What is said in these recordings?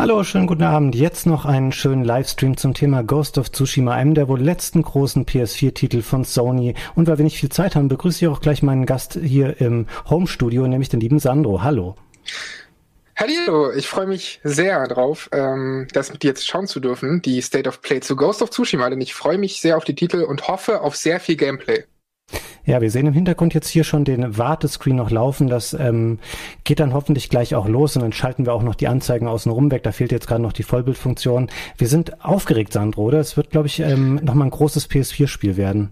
Hallo, schönen guten Abend. Jetzt noch einen schönen Livestream zum Thema Ghost of Tsushima, einem der wohl letzten großen PS4-Titel von Sony. Und weil wir nicht viel Zeit haben, begrüße ich auch gleich meinen Gast hier im Home-Studio, nämlich den lieben Sandro. Hallo. Hallo, ich freue mich sehr drauf, ähm, das mit dir jetzt schauen zu dürfen, die State of Play zu Ghost of Tsushima, denn ich freue mich sehr auf die Titel und hoffe auf sehr viel Gameplay. Ja, wir sehen im Hintergrund jetzt hier schon den Wartescreen noch laufen. Das ähm, geht dann hoffentlich gleich auch los und dann schalten wir auch noch die Anzeigen außen weg. Da fehlt jetzt gerade noch die Vollbildfunktion. Wir sind aufgeregt, Sandro, oder? Es wird, glaube ich, ähm, nochmal ein großes PS4-Spiel werden.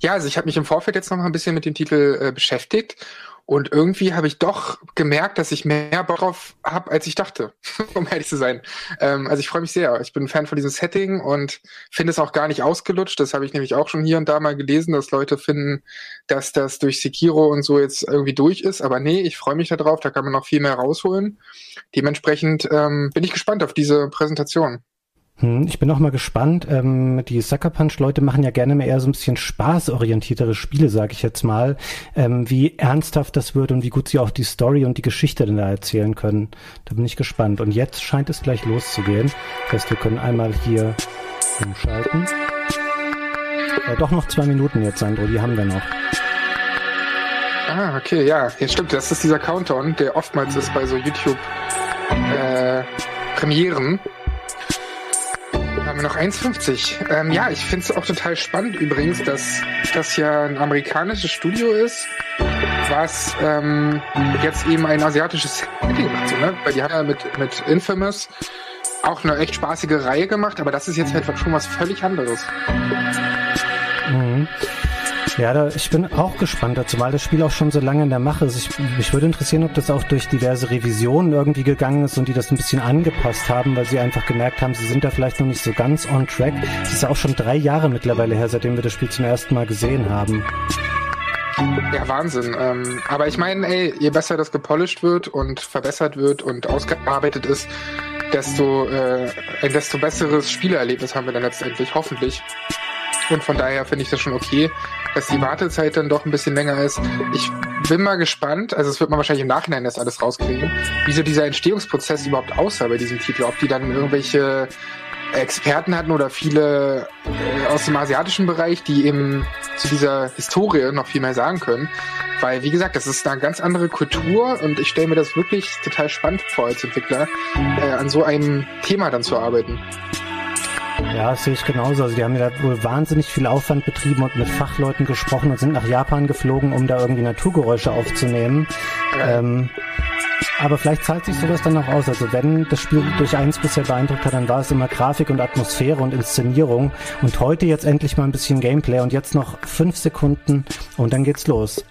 Ja, also ich habe mich im Vorfeld jetzt noch mal ein bisschen mit dem Titel äh, beschäftigt und irgendwie habe ich doch gemerkt, dass ich mehr Bock drauf habe, als ich dachte, um ehrlich zu sein. Ähm, also ich freue mich sehr. Ich bin ein Fan von diesem Setting und finde es auch gar nicht ausgelutscht. Das habe ich nämlich auch schon hier und da mal gelesen, dass Leute finden, dass das durch Sekiro und so jetzt irgendwie durch ist. Aber nee, ich freue mich darauf. Da kann man noch viel mehr rausholen. Dementsprechend ähm, bin ich gespannt auf diese Präsentation. Hm, ich bin auch mal gespannt. Ähm, die Sucker Punch-Leute machen ja gerne mehr eher so ein bisschen spaßorientiertere Spiele, sag ich jetzt mal. Ähm, wie ernsthaft das wird und wie gut sie auch die Story und die Geschichte denn da erzählen können. Da bin ich gespannt. Und jetzt scheint es gleich loszugehen. Das heißt, wir können einmal hier umschalten. Ja, doch noch zwei Minuten jetzt, Sandro, die haben wir noch. Ah, okay, ja. Ja, stimmt. Das ist dieser Countdown, der oftmals ist bei so YouTube-Premieren. Äh, haben wir noch 1,50. Ähm, ja, ich finde es auch total spannend übrigens, dass das ja ein amerikanisches Studio ist, was ähm, jetzt eben ein asiatisches Setting macht. So, ne? Weil die haben ja mit, mit Infamous auch eine echt spaßige Reihe gemacht, aber das ist jetzt halt schon was völlig anderes. Mhm. Ja, da, ich bin auch gespannt dazu, weil das Spiel auch schon so lange in der Mache ist. Ich, mich würde interessieren, ob das auch durch diverse Revisionen irgendwie gegangen ist und die das ein bisschen angepasst haben, weil sie einfach gemerkt haben, sie sind da vielleicht noch nicht so ganz on track. Es ist ja auch schon drei Jahre mittlerweile her, seitdem wir das Spiel zum ersten Mal gesehen haben. Ja, Wahnsinn. Ähm, aber ich meine, ey, je besser das gepolished wird und verbessert wird und ausgearbeitet ist, desto äh, ein desto besseres Spielerlebnis haben wir dann letztendlich, hoffentlich. Und von daher finde ich das schon okay, dass die Wartezeit dann doch ein bisschen länger ist. Ich bin mal gespannt, also es wird man wahrscheinlich im Nachhinein das alles rauskriegen, wie so dieser Entstehungsprozess überhaupt aussah bei diesem Titel. Ob die dann irgendwelche Experten hatten oder viele äh, aus dem asiatischen Bereich, die eben zu dieser Historie noch viel mehr sagen können. Weil, wie gesagt, das ist eine ganz andere Kultur und ich stelle mir das wirklich total spannend vor als Entwickler, äh, an so einem Thema dann zu arbeiten. Ja, das sehe ich genauso. Also die haben ja wohl wahnsinnig viel Aufwand betrieben und mit Fachleuten gesprochen und sind nach Japan geflogen, um da irgendwie Naturgeräusche aufzunehmen. Ähm, aber vielleicht zahlt sich sowas dann noch aus. Also wenn das Spiel durch eins bisher beeindruckt hat, dann war es immer Grafik und Atmosphäre und Inszenierung. Und heute jetzt endlich mal ein bisschen Gameplay und jetzt noch fünf Sekunden und dann geht's los.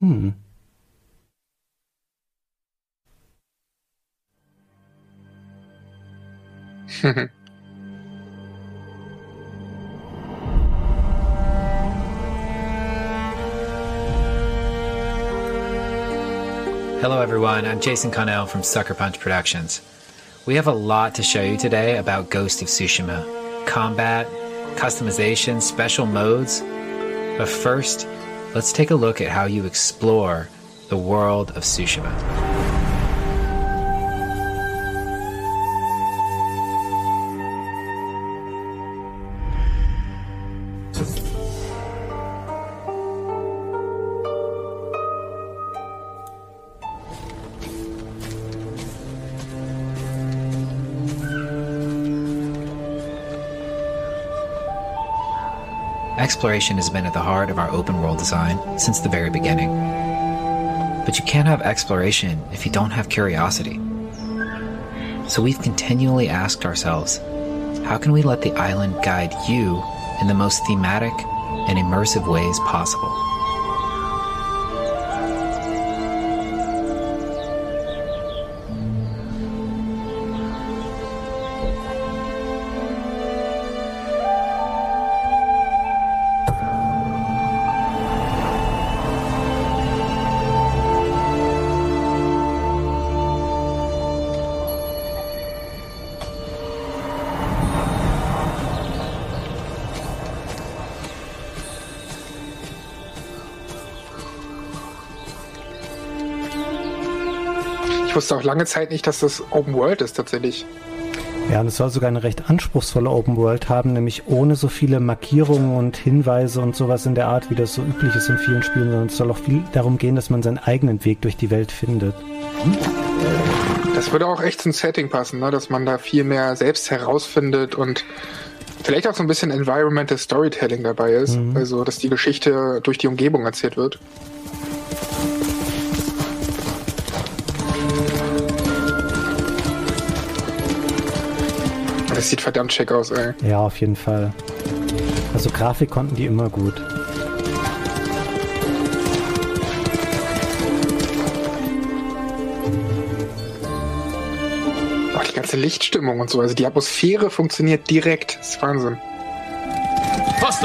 Hm. Hello, everyone. I'm Jason Connell from Sucker Punch Productions. We have a lot to show you today about Ghost of Tsushima combat, customization, special modes. But first, let's take a look at how you explore the world of Tsushima. Exploration has been at the heart of our open world design since the very beginning. But you can't have exploration if you don't have curiosity. So we've continually asked ourselves how can we let the island guide you in the most thematic and immersive ways possible? Wusste auch lange Zeit nicht, dass das Open World ist tatsächlich. Ja, und es soll sogar eine recht anspruchsvolle Open World haben, nämlich ohne so viele Markierungen und Hinweise und sowas in der Art, wie das so üblich ist in vielen Spielen, sondern es soll auch viel darum gehen, dass man seinen eigenen Weg durch die Welt findet. Das würde auch echt zum Setting passen, ne? dass man da viel mehr selbst herausfindet und vielleicht auch so ein bisschen Environmental Storytelling dabei ist. Mhm. Also, dass die Geschichte durch die Umgebung erzählt wird. Das sieht verdammt schick aus, ey. Ja, auf jeden Fall. Also Grafik konnten die immer gut. Auch die ganze Lichtstimmung und so. Also die Atmosphäre funktioniert direkt. Das ist Wahnsinn. Was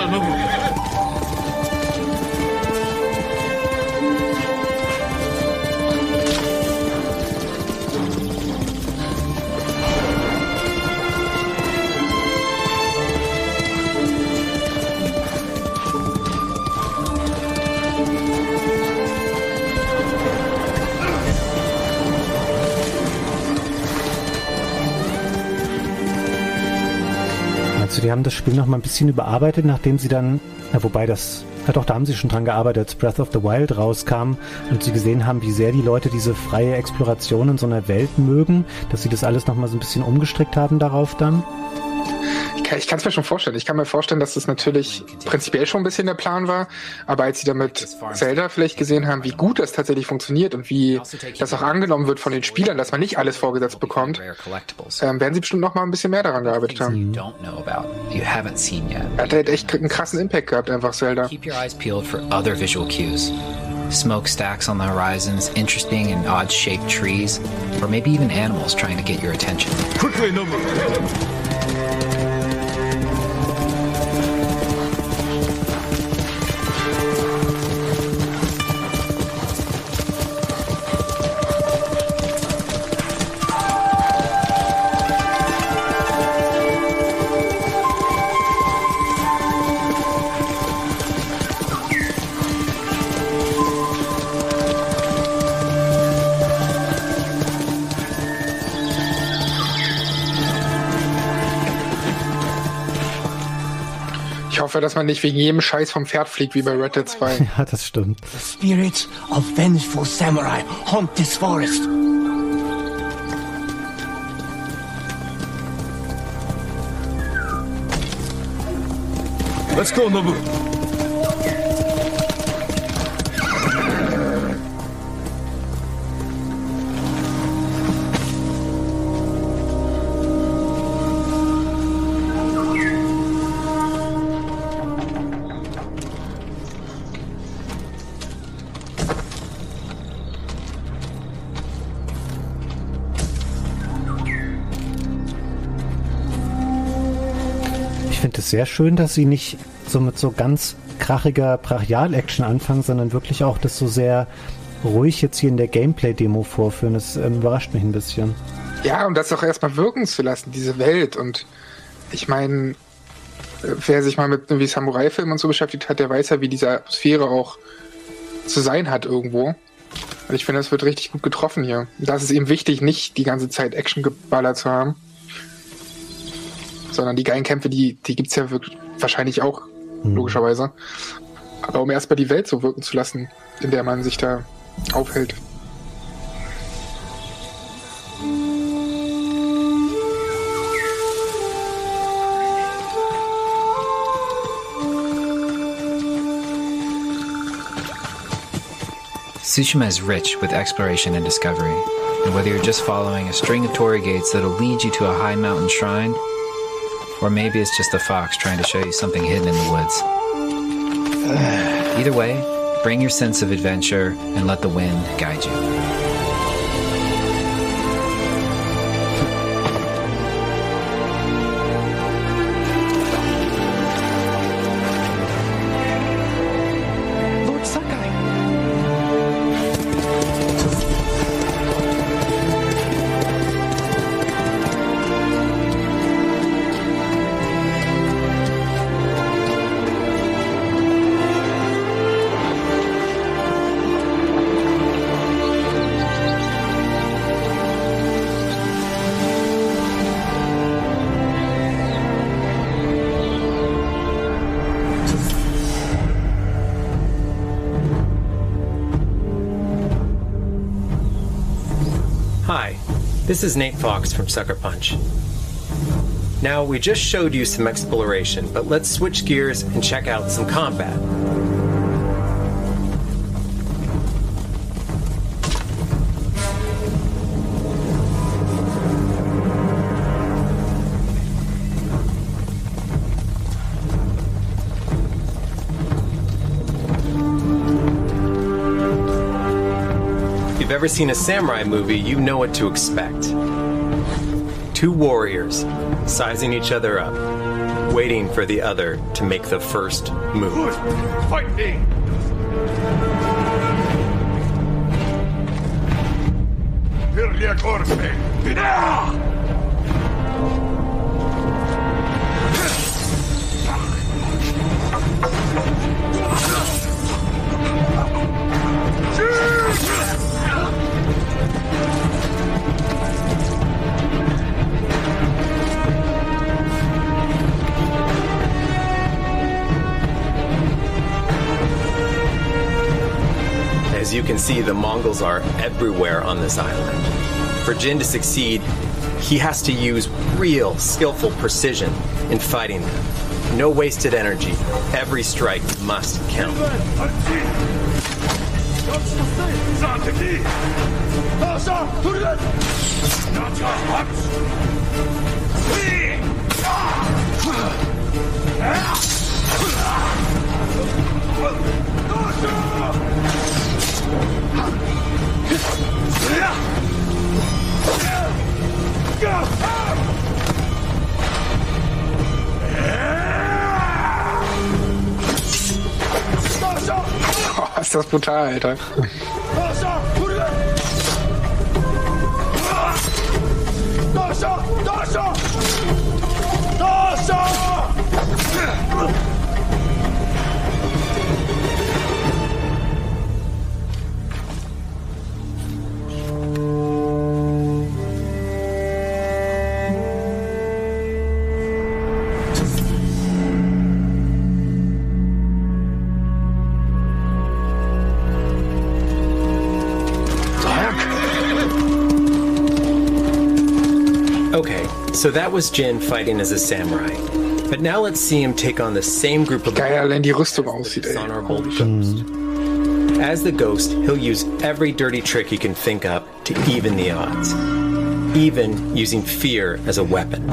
denn nun? die haben das Spiel noch mal ein bisschen überarbeitet, nachdem sie dann, ja, wobei das, ja doch, da haben sie schon dran gearbeitet, als Breath of the Wild rauskam und sie gesehen haben, wie sehr die Leute diese freie Exploration in so einer Welt mögen, dass sie das alles noch mal so ein bisschen umgestrickt haben darauf dann ich kann es mir schon vorstellen. Ich kann mir vorstellen, dass das natürlich prinzipiell schon ein bisschen der Plan war, aber als sie damit Zelda vielleicht gesehen haben, wie gut das tatsächlich funktioniert und wie das auch angenommen wird von den Spielern, dass man nicht alles vorgesetzt bekommt, ähm, werden sie bestimmt noch mal ein bisschen mehr daran gearbeitet haben. Hat halt echt einen krassen Impact gehabt, einfach Zelda. Keep your eyes peeled for other visual cues. Smokestacks on the horizons, interesting and odd shaped trees, or maybe even animals trying to get your attention. Quickly, number. Hoffe, dass man nicht wegen jedem Scheiß vom Pferd fliegt wie bei Red Dead 2. Ja, das stimmt. The spirits of vengeful samurai haunt this forest. Let's go, Nobu. Sehr schön, dass sie nicht so mit so ganz krachiger Brachial-Action anfangen, sondern wirklich auch das so sehr ruhig jetzt hier in der Gameplay-Demo vorführen. Das ähm, überrascht mich ein bisschen. Ja, um das auch erstmal wirken zu lassen, diese Welt. Und ich meine, wer sich mal mit irgendwie Samurai-Filmen und so beschäftigt hat, der weiß ja, wie diese Atmosphäre auch zu sein hat irgendwo. Und ich finde, das wird richtig gut getroffen hier. Das ist eben wichtig, nicht die ganze Zeit Action geballert zu haben sondern die geilen Kämpfe, die, die es ja wirklich, wahrscheinlich auch, mhm. logischerweise. Aber um erstmal die Welt so wirken zu lassen, in der man sich da aufhält. Tsushima is rich with exploration and discovery, and whether you're just following a string of torii gates that'll lead you to a high mountain shrine, Or maybe it's just a fox trying to show you something hidden in the woods. Either way, bring your sense of adventure and let the wind guide you. This is Nate Fox from Sucker Punch. Now, we just showed you some exploration, but let's switch gears and check out some combat. Ever seen a samurai movie, you know what to expect. Two warriors sizing each other up, waiting for the other to make the first move. Fight me! Pirlia you can see, the Mongols are everywhere on this island. For Jin to succeed, he has to use real, skillful precision in fighting them. No wasted energy. Every strike must count. Brutal, Alter. So that was Jin fighting as a samurai. But now let's see him take on the same group of Geil, allein die Rüstung aussieht, ey. dishonorable ghost. As the ghost, he'll use every dirty trick he can think up to even the odds, even using fear as a weapon.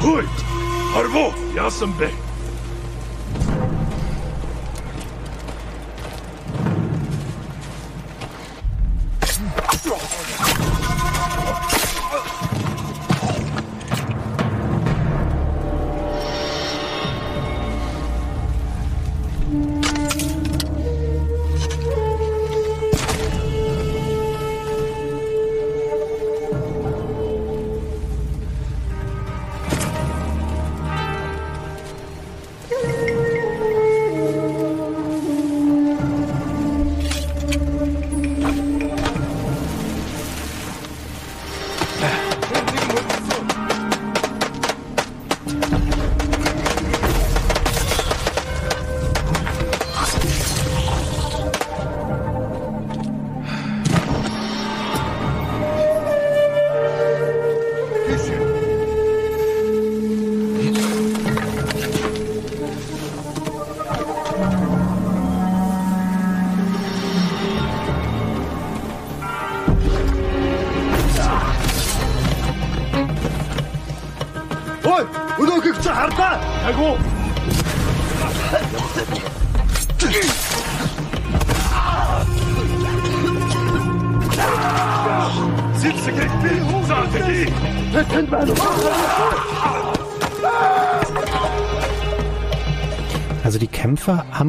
Hui! Arvo! Jasem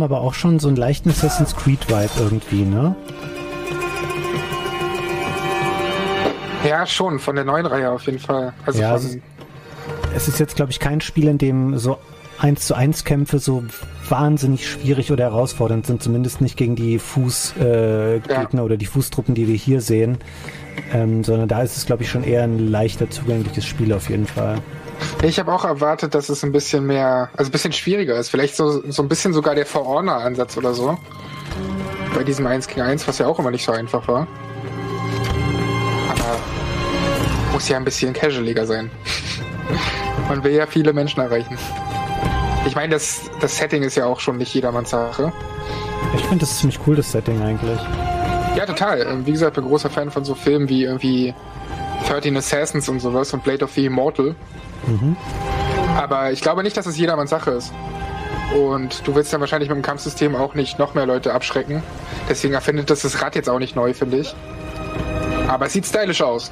haben aber auch schon so einen leichten Assassin's Creed Vibe irgendwie, ne? Ja, schon, von der neuen Reihe auf jeden Fall. Also Ja, von, Es ist jetzt, glaube ich, kein Spiel, in dem so eins zu eins Kämpfe so wahnsinnig schwierig oder herausfordernd sind, zumindest nicht gegen die Fußgegner äh, Gegner oder die Fußtruppen, die wir hier sehen, ähm, sondern da ist es, glaube ich, schon eher ein leichter zugängliches Spiel auf jeden Fall. Ich habe auch erwartet, dass es ein bisschen mehr, also ein bisschen schwieriger ist. Vielleicht so, so ein bisschen sogar der For Honor-Ansatz oder so. bei diesem 1 gegen 1, was ja auch immer nicht so einfach war. Aber muss ja ein bisschen casualiger sein. Man will ja viele Menschen erreichen. Ich meine, das, das Setting ist ja auch schon nicht jedermanns Sache. Ich finde das ziemlich cool, das Setting eigentlich. Ja, total. Ähm, Wie gesagt, bin großer Fan von so Filmen wie irgendwie 13 Assassins und sowas und Blade of the Immortal. Aber ich glaube nicht, dass es jedermanns Sache ist. Und du willst dann wahrscheinlich mit dem Kampfsystem auch nicht noch mehr Leute abschrecken. Deswegen erfindet das das Rad jetzt auch nicht neu, finde ich. Aber es sieht stylisch aus.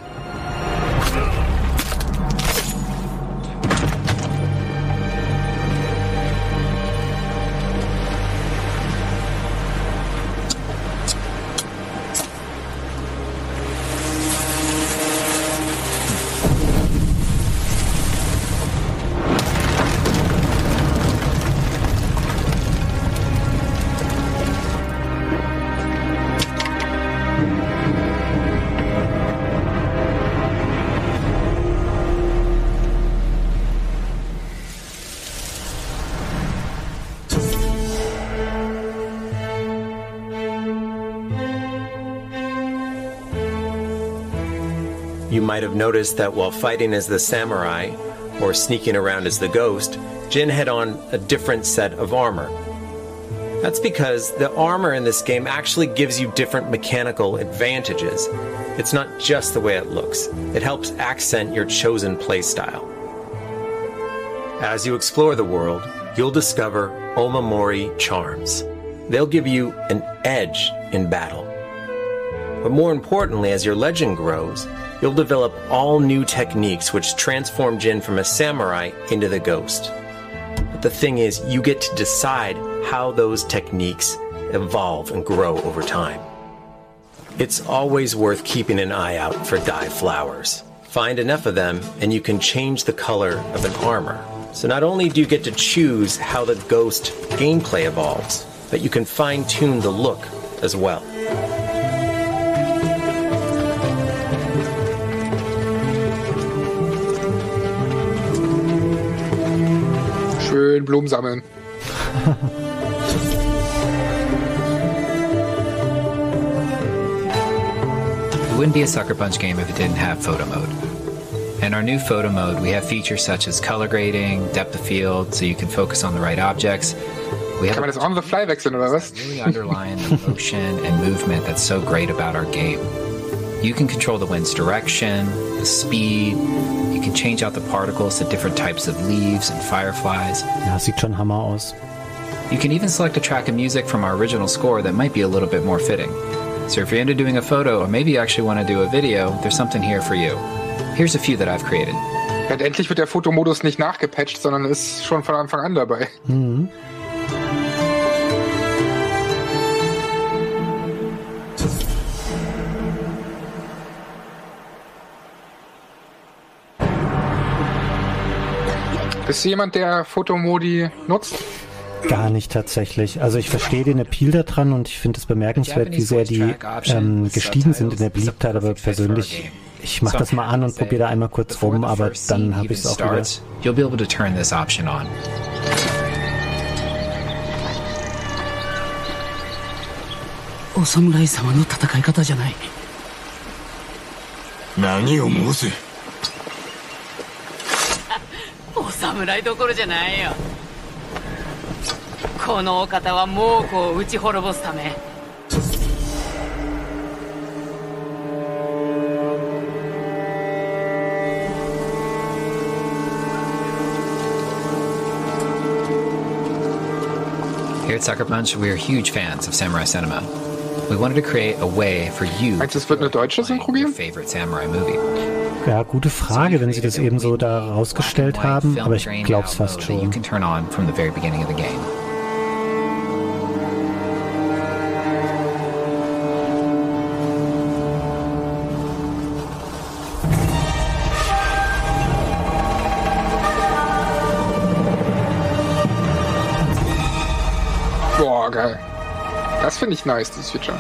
You might have noticed that while fighting as the samurai, or sneaking around as the ghost, Jin had on a different set of armor. That's because the armor in this game actually gives you different mechanical advantages. It's not just the way it looks, it helps accent your chosen playstyle. As you explore the world, you'll discover Omamori charms. They'll give you an edge in battle. But more importantly, as your legend grows, you'll develop all new techniques which transform Jin from a samurai into the ghost. But the thing is, you get to decide how those techniques evolve and grow over time. It's always worth keeping an eye out for dye flowers. Find enough of them, and you can change the color of an armor. So not only do you get to choose how the ghost gameplay evolves, but you can fine tune the look as well. Schön Blumen sammeln. It wouldn't be a Sucker Punch game if it didn't have photo mode. In our new photo mode, we have features such as color grading, depth of field, so you can focus on the right objects. We have Kann man das on the fly wechseln oder was? really underlying the motion and movement that's so great about our game. You can control the wind's direction, the speed. You can change out the particles to different types of leaves and fireflies. Ja, sieht schon Hammer aus. You can even select a track of music from our original score that might be a little bit more fitting. So if you're into doing a photo or maybe you actually want to do a video, there's something here for you. Here's a few that I've created. Ja, und endlich wird der Fotomodus nicht nachgepatcht, sondern ist schon von Anfang an dabei. Bist du jemand, der Fotomodi nutzt? Gar nicht tatsächlich. Also ich verstehe den Appeal da dran und ich finde es bemerkenswert, wie sehr die ähm, gestiegen sind in der Beliebtheit, aber persönlich, ich mache das mal an und probiere da einmal kurz rum, aber dann habe ich es auch wieder. You'll be able to turn this option on. お侍様の戦い方じゃない何を申す 侍どころじゃないよこのお方は猛虎を打ち滅ぼすため Here at Sucker Punch, we are huge fans of samurai cinema. We wanted to create a way for you Synchro your favorite samurai movie. Ja, gute Frage, wenn sie das eben so da rausgestellt haben, aber ich glaub's fast You schon. can turn on from the very beginning of the game. Boah, geil. Das finde ich nice, dieses Feature.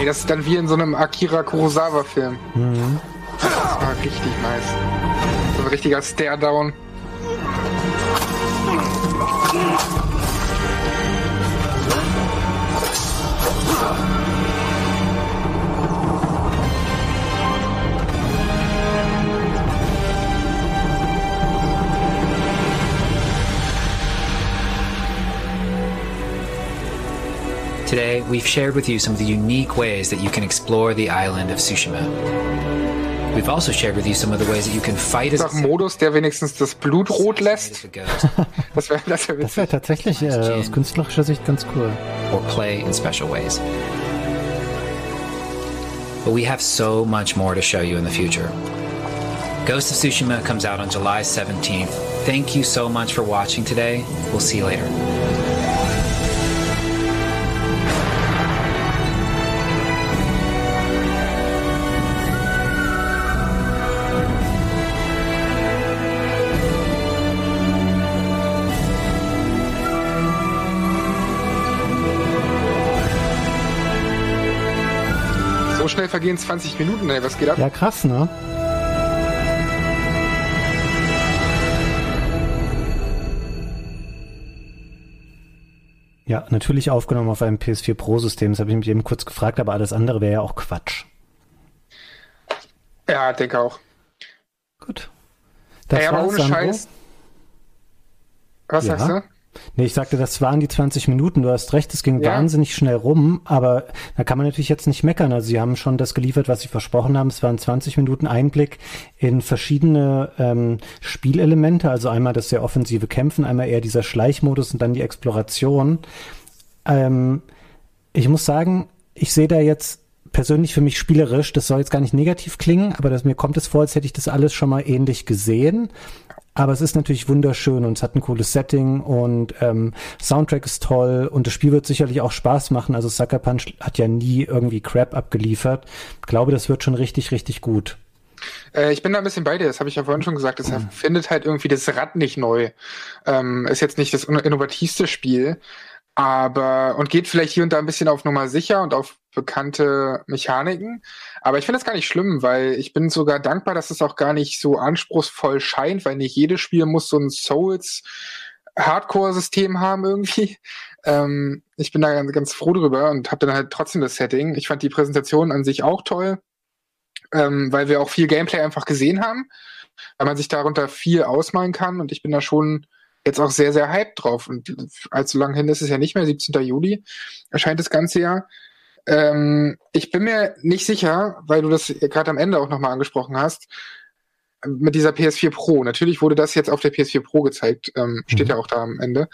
Ey, das ist dann wie in so einem Akira Kurosawa-Film. Das war richtig nice. So ein richtiger Stare-Down. Today, we've shared with you some of the unique ways that you can explore the island of Tsushima. We've also shared with you some of the ways that you can fight as Sag einen Modus, der wenigstens das Blut rot lässt. as a ghost Das wäre das wär Das witzig. tatsächlich äh, aus künstlerischer Sicht ganz cool. or play in special ways. But we have so much more to show you in the future. Ghost of Tsushima comes out on July 17th. Thank you so much for watching today. We'll see you later. Schnell vergehen 20 Minuten, ey, was geht ab? Ja, krass, ne? Ja, natürlich aufgenommen auf einem PS4 Pro-System. Das habe ich mich eben kurz gefragt, aber alles andere wäre ja auch Quatsch. Ja, denke auch. Gut. Das ey, aber ohne Sandro. Scheiß. Was Ja. sagst du? Nee, ich sagte, das waren die 20 Minuten. Du hast recht, es ging Ja. wahnsinnig schnell rum, aber da kann man natürlich jetzt nicht meckern. Also sie haben schon das geliefert, was sie versprochen haben. Es waren 20 Minuten Einblick in verschiedene ähm, Spielelemente. Also einmal das sehr offensive Kämpfen, einmal eher dieser Schleichmodus und dann die Exploration. Ähm, ich muss sagen, ich sehe da jetzt persönlich für mich spielerisch, das soll jetzt gar nicht negativ klingen, aber das, mir kommt es vor, als hätte ich das alles schon mal ähnlich gesehen. Aber es ist natürlich wunderschön und es hat ein cooles Setting und ähm, Soundtrack ist toll und das Spiel wird sicherlich auch Spaß machen. Also Sucker Punch hat ja nie irgendwie Crap abgeliefert. Ich glaube, das wird schon richtig, richtig gut. Äh, ich bin da ein bisschen bei dir, das habe ich ja vorhin schon gesagt. Es findet halt irgendwie das Rad nicht neu. Ähm, ist jetzt nicht das innovativste Spiel, aber und geht vielleicht hier und da ein bisschen auf Nummer sicher und auf bekannte Mechaniken. Aber ich finde das gar nicht schlimm, weil ich bin sogar dankbar, dass es auch gar nicht so anspruchsvoll scheint, weil nicht jedes Spiel muss so ein Souls Hardcore-System haben irgendwie. Ähm, ich bin da ganz, ganz froh drüber und habe dann halt trotzdem das Setting. Ich fand die Präsentation an sich auch toll ähm, weil wir auch viel Gameplay einfach gesehen haben, weil man sich darunter viel ausmalen kann und ich bin da schon jetzt auch sehr, sehr hyped drauf und allzu lang hin ist es ja nicht mehr, 17. Juli erscheint das ganze Jahr. Ähm, ich bin mir nicht sicher, weil du das gerade am Ende auch nochmal angesprochen hast, mit dieser PS4 Pro. Natürlich wurde das jetzt auf der PS4 Pro gezeigt, ähm, steht ja auch da am Ende.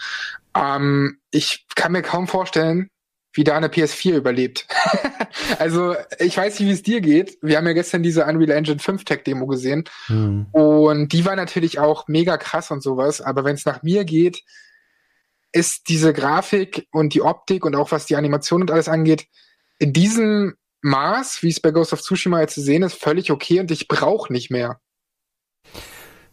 Ähm, ich kann mir kaum vorstellen, wie da eine PS4 überlebt. also, ich weiß nicht, wie es dir geht. Wir haben ja gestern diese Unreal Engine 5 Tech Demo gesehen Hm. und die war natürlich auch mega krass und sowas, aber wenn es nach mir geht, ist diese Grafik und die Optik und auch was die Animation und alles angeht, in diesem Maß, wie es bei Ghost of Tsushima jetzt zu sehen ist, völlig okay und ich brauche nicht mehr.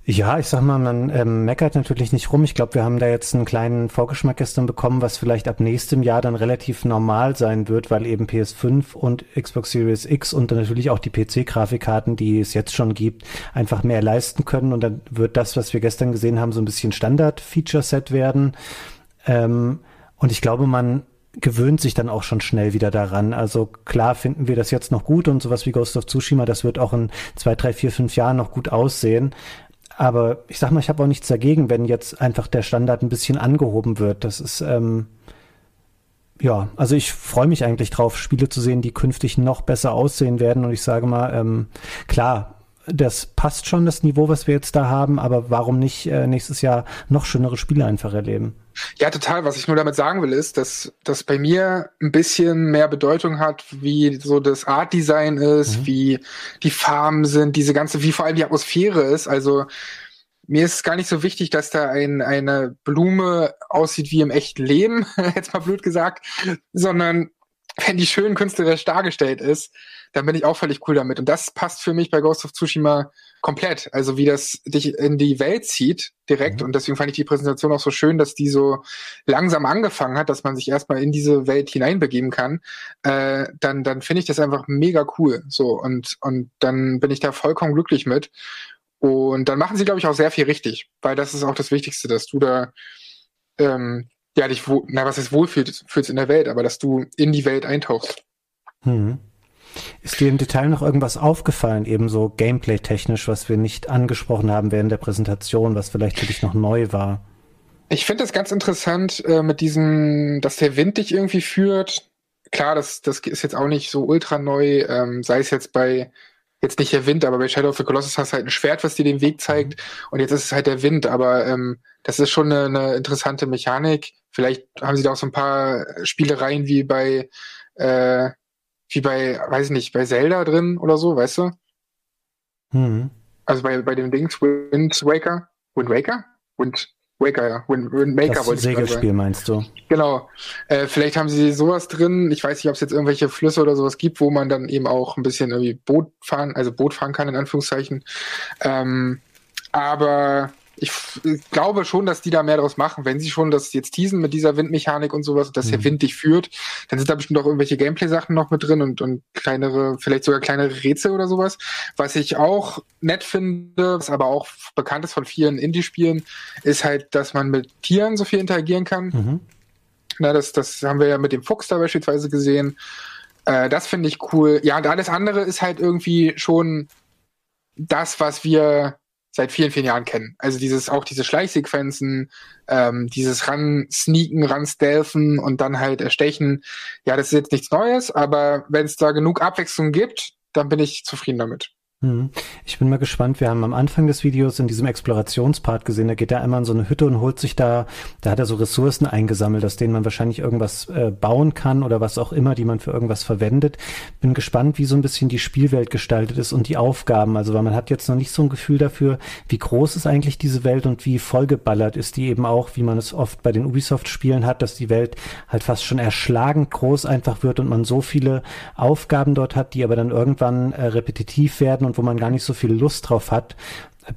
Ja, ich sag mal, man ähm, meckert natürlich nicht rum. Ich glaube, wir haben da jetzt einen kleinen Vorgeschmack gestern bekommen, was vielleicht ab nächstem Jahr dann relativ normal sein wird, weil eben PS5 und Xbox Series X und dann natürlich auch die PC-Grafikkarten, die es jetzt schon gibt, einfach mehr leisten können. Und dann wird das, was wir gestern gesehen haben, so ein bisschen Standard-Feature-Set werden. Ähm, und ich glaube, man gewöhnt sich dann auch schon schnell wieder daran. Also klar finden wir das jetzt noch gut und sowas wie Ghost of Tsushima, das wird auch in zwei, drei, vier, fünf Jahren noch gut aussehen. Aber ich sag mal, ich habe auch nichts dagegen, wenn jetzt einfach der Standard ein bisschen angehoben wird. Das ist, ähm, ja, also ich freue mich eigentlich drauf, Spiele zu sehen, die künftig noch besser aussehen werden. Und ich sage mal, ähm, klar, das passt schon, das Niveau, was wir jetzt da haben, aber warum nicht äh, nächstes Jahr noch schönere Spiele einfach erleben? Ja, total. Was ich nur damit sagen will, ist, dass das bei mir ein bisschen mehr Bedeutung hat, wie so das Art Design ist, wie die Farben sind, diese ganze, wie vor allem die Atmosphäre ist. Also mir ist gar nicht so wichtig, dass da ein, eine Blume aussieht wie im echten Leben, jetzt mal blöd gesagt, sondern wenn die schön künstlerisch dargestellt ist, dann bin ich auch völlig cool damit. Und das passt für mich bei Ghost of Tsushima komplett. Also wie das dich in die Welt zieht direkt. Und deswegen fand ich die Präsentation auch so schön, dass die so langsam angefangen hat, dass man sich erstmal in diese Welt hineinbegeben kann. Äh, dann dann finde ich das einfach mega cool. So und und dann bin ich da vollkommen glücklich mit. Und dann machen sie, glaube ich, auch sehr viel richtig, weil das ist auch das Wichtigste, dass du da ähm, ja, dich na, was ist wohlfühlst fühlst in der Welt, aber dass du in die Welt eintauchst. Hm. Ist dir im Detail noch irgendwas aufgefallen, eben so gameplay-technisch, was wir nicht angesprochen haben während der Präsentation, was vielleicht für dich noch neu war? Ich finde das ganz interessant äh, mit diesem, dass der Wind dich irgendwie führt. Klar, das, das ist jetzt auch nicht so ultra neu, ähm, sei es jetzt bei, jetzt nicht der Wind, aber bei Shadow of the Colossus hast du halt ein Schwert, was dir den Weg zeigt und jetzt ist es halt der Wind, aber ähm, das ist schon eine, eine interessante Mechanik. Vielleicht haben sie da auch so ein paar Spielereien wie bei äh, wie bei, weiß ich nicht, bei Zelda drin oder so, weißt du? Hm. Also bei, bei dem Dings, Wind Waker? Wind Waker? Wind Waker, ja. Wind, Wind Maker das wollte ich Segelspiel sagen. meinst du? Genau. Äh, vielleicht haben sie sowas drin. Ich weiß nicht, ob es jetzt irgendwelche Flüsse oder sowas gibt, wo man dann eben auch ein bisschen irgendwie Boot fahren, also Boot fahren kann, in Anführungszeichen. Ähm, aber ich, ich glaube schon, dass die da mehr draus machen. Wenn sie schon das jetzt teasen mit dieser Windmechanik und sowas, dass der Mhm. Wind dich führt, dann sind da bestimmt auch irgendwelche Gameplay-Sachen noch mit drin und, und kleinere, vielleicht sogar kleinere Rätsel oder sowas. Was ich auch nett finde, was aber auch bekannt ist von vielen Indie-Spielen, ist halt, dass man mit Tieren so viel interagieren kann. Mhm. Na, das, das haben wir ja mit dem Fuchs da beispielsweise gesehen. Äh, das finde ich cool. Ja, und alles andere ist halt irgendwie schon das, was wir seit vielen, vielen Jahren kennen. Also dieses, auch diese Schleichsequenzen, ähm, dieses ran sneaken, ran stealthen und dann halt erstechen. Ja, das ist jetzt nichts Neues, aber wenn es da genug Abwechslung gibt, dann bin ich zufrieden damit. Hm. Ich bin mal gespannt. Wir haben am Anfang des Videos in diesem Explorationspart gesehen, da geht er einmal in so eine Hütte und holt sich da, da hat er so Ressourcen eingesammelt, aus denen man wahrscheinlich irgendwas äh, bauen kann oder was auch immer, die man für irgendwas verwendet. Bin gespannt, wie so ein bisschen die Spielwelt gestaltet ist und die Aufgaben. Also, weil man hat jetzt noch nicht so ein Gefühl dafür, wie groß ist eigentlich diese Welt und wie vollgeballert ist die eben auch, wie man es oft bei den Ubisoft-Spielen hat, dass die Welt halt fast schon erschlagend groß einfach wird und man so viele Aufgaben dort hat, die aber dann irgendwann äh, repetitiv werden und wo man gar nicht so viel Lust drauf hat.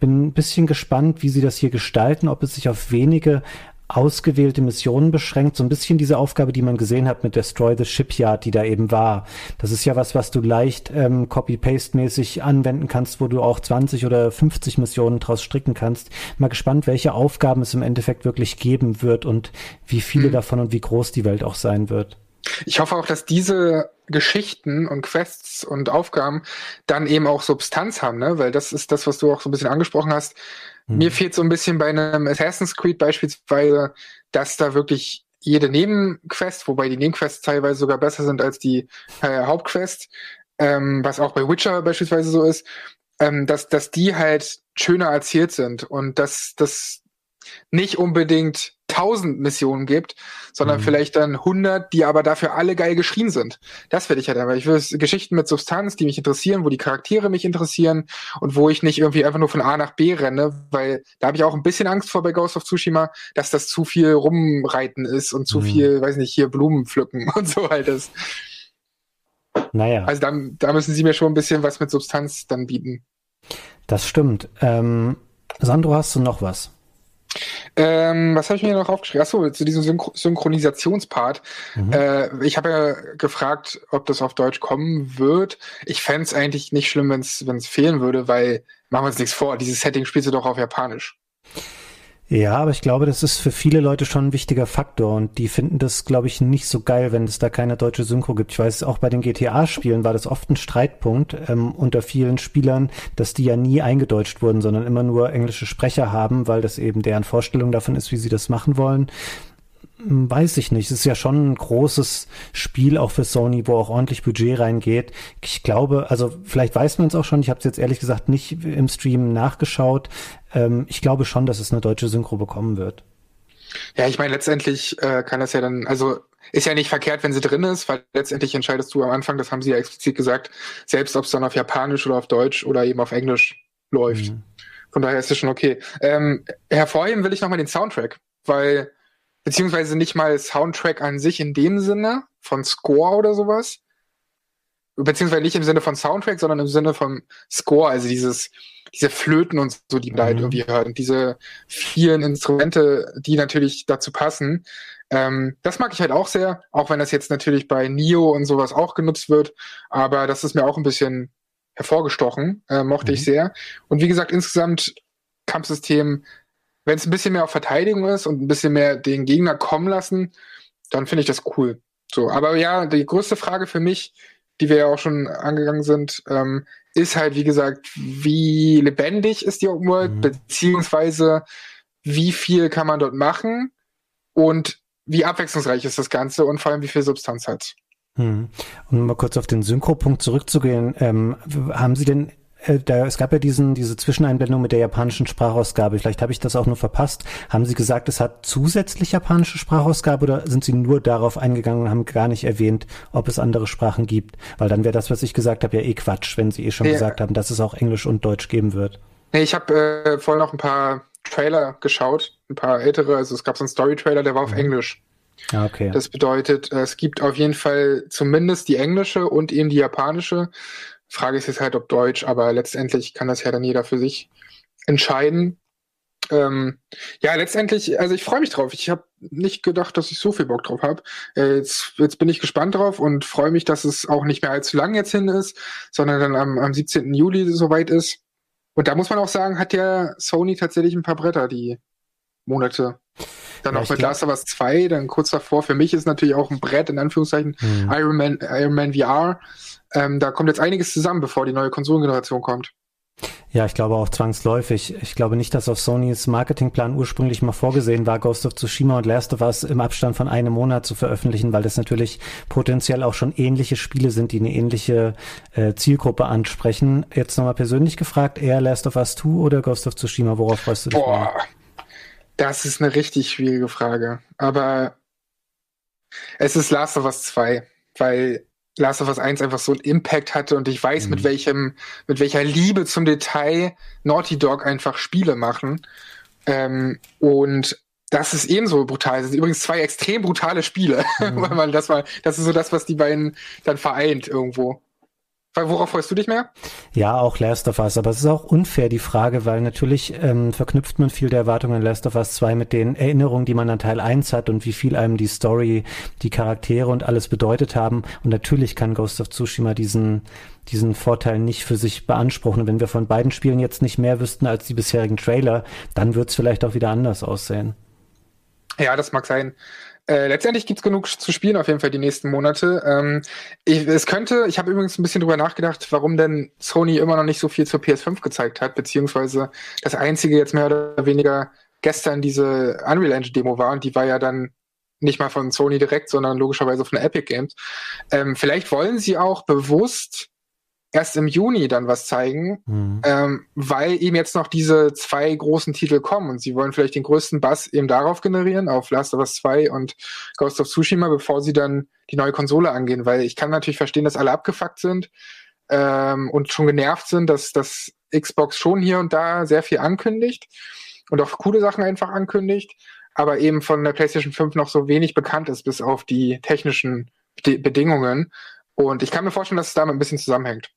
Bin ein bisschen gespannt, wie sie das hier gestalten, ob es sich auf wenige ausgewählte Missionen beschränkt, so ein bisschen diese Aufgabe, die man gesehen hat mit Destroy the Shipyard, die da eben war. Das ist ja was, was du leicht ähm, Copy-Paste-mäßig anwenden kannst, wo du auch 20 oder 50 Missionen draus stricken kannst. Mal gespannt, welche Aufgaben es im Endeffekt wirklich geben wird und wie viele Mhm. davon und wie groß die Welt auch sein wird. Ich hoffe auch, dass diese Geschichten und Quests und Aufgaben dann eben auch Substanz haben, ne? Weil das ist das, was du auch so ein bisschen angesprochen hast. Mhm. Mir fehlt so ein bisschen bei einem Assassin's Creed beispielsweise, dass da wirklich jede Nebenquest, wobei die Nebenquests teilweise sogar besser sind als die äh, Hauptquest, ähm, was auch bei Witcher beispielsweise so ist, ähm, dass, dass die halt schöner erzählt sind und dass das nicht unbedingt 1000 Missionen gibt, sondern Mhm. vielleicht dann 100, die aber dafür alle geil geschrieben sind. Das will ich halt aber. Ich will es- Geschichten mit Substanz, die mich interessieren, wo die Charaktere mich interessieren und wo ich nicht irgendwie einfach nur von A nach B renne, weil da habe ich auch ein bisschen Angst vor bei Ghost of Tsushima, dass das zu viel rumreiten ist und zu Mhm. viel, weiß nicht, hier Blumen pflücken und so halt ist. Naja. Also da, da müssen sie mir schon ein bisschen was mit Substanz dann bieten. Das stimmt. Ähm, Sandro, hast du noch was? Ähm, was habe ich mir noch aufgeschrieben? Achso, zu diesem Synchro Synchronisationspart. Mhm. Äh, ich habe ja gefragt, ob das auf Deutsch kommen wird. Ich fände es eigentlich nicht schlimm, wenn es fehlen würde, weil, machen wir uns nichts vor, dieses Setting spielst du doch auf Japanisch. Ja, aber ich glaube, das ist für viele Leute schon ein wichtiger Faktor und die finden das, glaube ich, nicht so geil, wenn es da keine deutsche Synchro gibt. Ich weiß, auch bei den GTA-Spielen war das oft ein Streitpunkt ähm, unter vielen Spielern, dass die ja nie eingedeutscht wurden, sondern immer nur englische Sprecher haben, weil das eben deren Vorstellung davon ist, wie sie das machen wollen. Hm, Weiß ich nicht. Es ist ja schon ein großes Spiel auch für Sony, wo auch ordentlich Budget reingeht. Ich glaube, also vielleicht weiß man es auch schon. Ich habe es jetzt ehrlich gesagt nicht im Stream nachgeschaut. Ähm, ich glaube schon, dass es eine deutsche Synchro bekommen wird. Ja, ich meine, letztendlich äh, kann das ja dann, also ist ja nicht verkehrt, wenn sie drin ist, weil letztendlich entscheidest du am Anfang, das haben sie ja explizit gesagt, selbst ob es dann auf Japanisch oder auf Deutsch oder eben auf Englisch läuft. Mhm. Von daher ist es schon okay. Ähm, hervorheben will ich nochmal den Soundtrack, weil, beziehungsweise nicht mal Soundtrack an sich in dem Sinne von Score oder sowas, beziehungsweise nicht im Sinne von Soundtrack, sondern im Sinne von Score, also dieses, diese Flöten und so, die man da halt Mhm. irgendwie hört und diese vielen Instrumente, die natürlich dazu passen. Ähm, das mag ich halt auch sehr, auch wenn das jetzt natürlich bei Nio und sowas auch genutzt wird, aber das ist mir auch ein bisschen hervorgestochen, äh, mochte Mhm. ich sehr. Und wie gesagt, insgesamt Kampfsystem wenn es ein bisschen mehr auf Verteidigung ist und ein bisschen mehr den Gegner kommen lassen, dann finde ich das cool. So, aber ja, die größte Frage für mich, die wir ja auch schon angegangen sind, ähm, ist halt, wie gesagt, wie lebendig ist die Open World, mhm. beziehungsweise wie viel kann man dort machen und wie abwechslungsreich ist das Ganze und vor allem wie viel Substanz hat. Hm. Um mal kurz auf den Synchro-Punkt zurückzugehen, ähm, haben Sie denn äh, da, es gab ja diesen, diese Zwischeneinblendung mit der japanischen Sprachausgabe. Vielleicht habe ich das auch nur verpasst. Haben Sie gesagt, es hat zusätzlich japanische Sprachausgabe oder sind Sie nur darauf eingegangen und haben gar nicht erwähnt, ob es andere Sprachen gibt? Weil dann wäre das, was ich gesagt habe, ja eh Quatsch, wenn Sie eh schon ja. gesagt haben, dass es auch Englisch und Deutsch geben wird. Nee, ich habe äh, vorhin noch ein paar Trailer geschaut, ein paar ältere. Also es gab so einen Story-Trailer, der war auf mhm. Englisch. Ah, okay. Das bedeutet, es gibt auf jeden Fall zumindest die englische und eben die japanische. Frage ist jetzt halt, ob Deutsch, aber letztendlich kann das ja dann jeder für sich entscheiden. Ähm, ja, letztendlich, also ich freue mich drauf. Ich habe nicht gedacht, dass ich so viel Bock drauf habe. Äh, jetzt, jetzt bin ich gespannt drauf und freue mich, dass es auch nicht mehr allzu lang jetzt hin ist, sondern dann am, am 17. Juli soweit ist. Und da muss man auch sagen, hat ja Sony tatsächlich ein paar Bretter die Monate. Dann auch mit Last of Us 2, dann kurz davor. Für mich ist natürlich auch ein Brett, in Anführungszeichen, mhm. Iron, Man, Iron Man VR. Ähm, da kommt jetzt einiges zusammen, bevor die neue Konsolengeneration kommt. Ja, ich glaube auch zwangsläufig. Ich glaube nicht, dass auf Sonys Marketingplan ursprünglich mal vorgesehen war, Ghost of Tsushima und Last of Us im Abstand von einem Monat zu veröffentlichen, weil das natürlich potenziell auch schon ähnliche Spiele sind, die eine ähnliche äh, Zielgruppe ansprechen. Jetzt nochmal persönlich gefragt, eher Last of Us 2 oder Ghost of Tsushima? Worauf freust du dich? Boah, das ist eine richtig schwierige Frage. Aber es ist Last of Us 2, weil Last of Us 1 einfach so einen Impact hatte und ich weiß, mhm. mit welchem, mit welcher Liebe zum Detail Naughty Dog einfach Spiele machen. Ähm, und das ist ebenso brutal. Das sind übrigens zwei extrem brutale Spiele, mhm. weil man das mal, das ist so das, was die beiden dann vereint irgendwo. Worauf freust du dich mehr? Ja, auch Last of Us. Aber es ist auch unfair, die Frage, weil natürlich ähm, verknüpft man viel der Erwartungen in Last of Us 2 mit den Erinnerungen, die man an Teil 1 hat und wie viel einem die Story, die Charaktere und alles bedeutet haben. Und natürlich kann Ghost of Tsushima diesen, diesen Vorteil nicht für sich beanspruchen. Und wenn wir von beiden Spielen jetzt nicht mehr wüssten als die bisherigen Trailer, dann wird es vielleicht auch wieder anders aussehen. Ja, das mag sein. Äh, letztendlich gibt's genug zu spielen auf jeden Fall die nächsten Monate. Ähm, ich, es könnte, ich habe übrigens ein bisschen drüber nachgedacht, warum denn Sony immer noch nicht so viel zur PS5 gezeigt hat, beziehungsweise das einzige jetzt mehr oder weniger gestern diese Unreal Engine Demo war und die war ja dann nicht mal von Sony direkt, sondern logischerweise von Epic Games. Ähm, vielleicht wollen sie auch bewusst erst im Juni dann was zeigen, mhm. ähm, weil eben jetzt noch diese zwei großen Titel kommen und sie wollen vielleicht den größten Bass eben darauf generieren, auf Last of Us 2 und Ghost of Tsushima, bevor sie dann die neue Konsole angehen, weil ich kann natürlich verstehen, dass alle abgefuckt sind ähm, und schon genervt sind, dass das Xbox schon hier und da sehr viel ankündigt und auch coole Sachen einfach ankündigt, aber eben von der PlayStation 5 noch so wenig bekannt ist, bis auf die technischen Bedingungen. Und ich kann mir vorstellen, dass es damit ein bisschen zusammenhängt.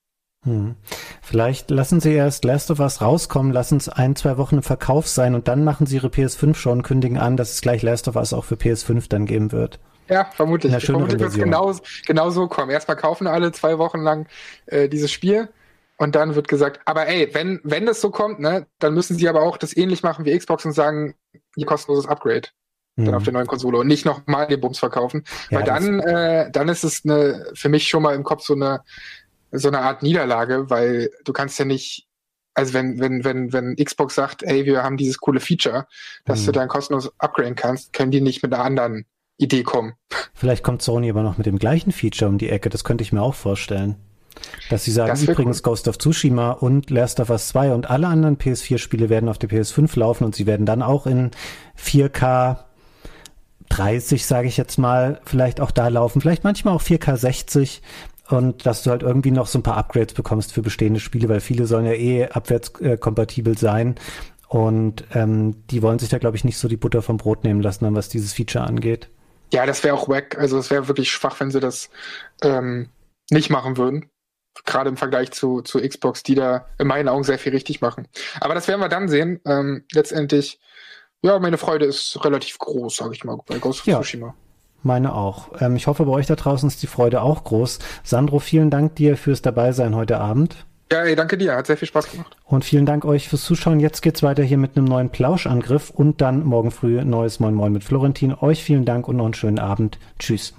Hm. Vielleicht lassen Sie erst Last of Us rauskommen, lassen es ein, zwei Wochen im Verkauf sein und dann machen Sie Ihre PS5 schon, kündigen an, dass es gleich Last of Us auch für PS5 dann geben wird. Ja, vermutlich. Vermutlich wird es genau, genau so kommen. Erstmal kaufen alle zwei Wochen lang äh, dieses Spiel und dann wird gesagt, aber ey, wenn, wenn das so kommt, ne, dann müssen sie aber auch das ähnlich machen wie Xbox und sagen, ihr kostenloses Upgrade dann auf der neuen Konsole und nicht nochmal den Bums verkaufen. Ja, Weil dann, äh, dann ist es eine, für mich schon mal im Kopf so eine, so eine Art Niederlage, weil du kannst ja nicht, also wenn, wenn, wenn, wenn Xbox sagt, ey, wir haben dieses coole Feature, dass mhm. du dann kostenlos upgraden kannst, können die nicht mit einer anderen Idee kommen. Vielleicht kommt Sony aber noch mit dem gleichen Feature um die Ecke, das könnte ich mir auch vorstellen. Dass sie sagen, übrigens cool. Ghost of Tsushima und Last of Us 2 und alle anderen PS4-Spiele werden auf der PS5 laufen und sie werden dann auch in 4K 30, sage ich jetzt mal, vielleicht auch da laufen, vielleicht manchmal auch 4K 60 und dass du halt irgendwie noch so ein paar Upgrades bekommst für bestehende Spiele, weil viele sollen ja eh abwärtskompatibel sein. Und ähm, die wollen sich da, glaube ich, nicht so die Butter vom Brot nehmen lassen, was dieses Feature angeht. Ja, das wäre auch wack. Also es wäre wirklich schwach, wenn sie das ähm, nicht machen würden. Gerade im Vergleich zu, zu Xbox, die da in meinen Augen sehr viel richtig machen. Aber das werden wir dann sehen. Ähm, letztendlich, ja, meine Freude ist relativ groß, sage ich mal, bei Ghost of ja. Tsushima. Meine auch. Ähm, ich hoffe, bei euch da draußen ist die Freude auch groß. Sandro, vielen Dank dir fürs Dabeisein heute Abend. Ja, ey, danke dir. Hat sehr viel Spaß gemacht. Und vielen Dank euch fürs Zuschauen. Jetzt geht's weiter hier mit einem neuen Plauschangriff und dann morgen früh neues Moin Moin mit Florentin. Euch vielen Dank und noch einen schönen Abend. Tschüss.